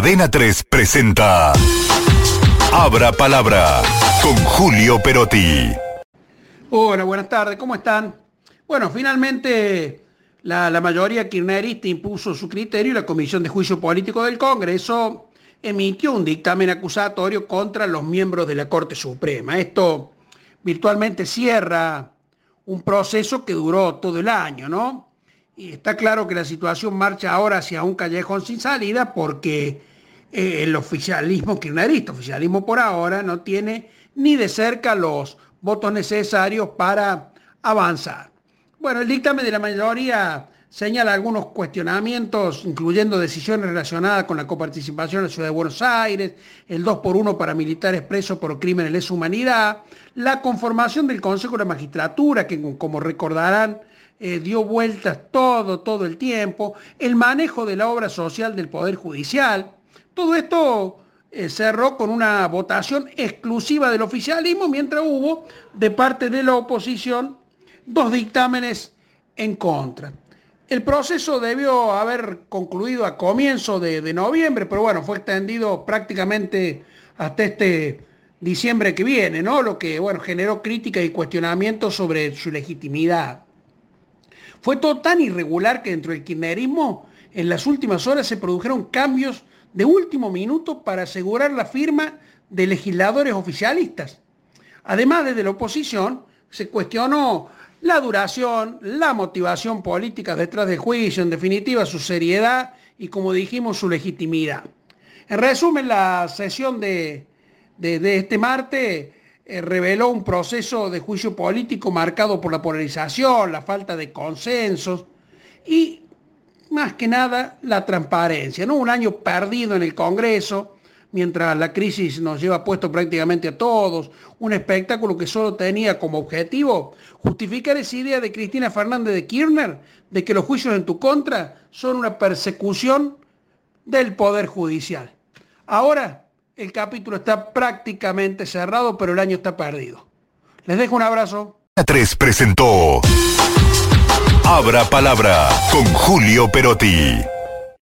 Adena 3 presenta Abra Palabra con Julio Perotti. Hola, buenas tardes, ¿cómo están? Bueno, finalmente la, la, mayoría kirchnerista impuso su criterio y la Comisión de Juicio Político del Congreso emitió un dictamen acusatorio contra los miembros de la Corte Suprema. Esto virtualmente cierra un proceso que duró todo el año, ¿no? Y está claro que la situación marcha ahora hacia un callejón sin salida porque eh, el oficialismo kirchnerista, oficialismo por ahora, no tiene ni de cerca los votos necesarios para avanzar. Bueno, el dictamen de la mayoría señala algunos cuestionamientos, incluyendo decisiones relacionadas con la coparticipación en la Ciudad de Buenos Aires, el 2 por 1 para militares presos por crímenes de lesa humanidad, la conformación del Consejo de la Magistratura, que como recordarán, eh, dio vueltas todo, todo el tiempo, el manejo de la obra social del Poder Judicial. Todo esto eh, cerró con una votación exclusiva del oficialismo, mientras hubo de parte de la oposición dos dictámenes en contra. El proceso debió haber concluido a comienzo de, de, noviembre, pero bueno, fue extendido prácticamente hasta este diciembre que viene, ¿no? Lo que, bueno, generó críticas y cuestionamientos sobre su legitimidad. Fue todo tan irregular que dentro del kirchnerismo en las últimas horas se produjeron cambios de último minuto para asegurar la firma de legisladores oficialistas. Además, desde la oposición se cuestionó la duración, la motivación política detrás del juicio, en definitiva su seriedad y, como dijimos, su legitimidad. En resumen, la sesión de, de, este martes eh, reveló un proceso de juicio político marcado por la polarización, la falta de consensos y más que nada la transparencia. ¿no? Un año perdido en el Congreso, mientras la crisis nos lleva puesto prácticamente a todos, un espectáculo que solo tenía como objetivo justificar esa idea de Cristina Fernández de Kirchner de que los juicios en tu contra son una persecución del Poder Judicial. Ahora el capítulo está prácticamente cerrado, pero el año está perdido. Les dejo un abrazo. 3 presentó Abra Palabra con Julio Perotti.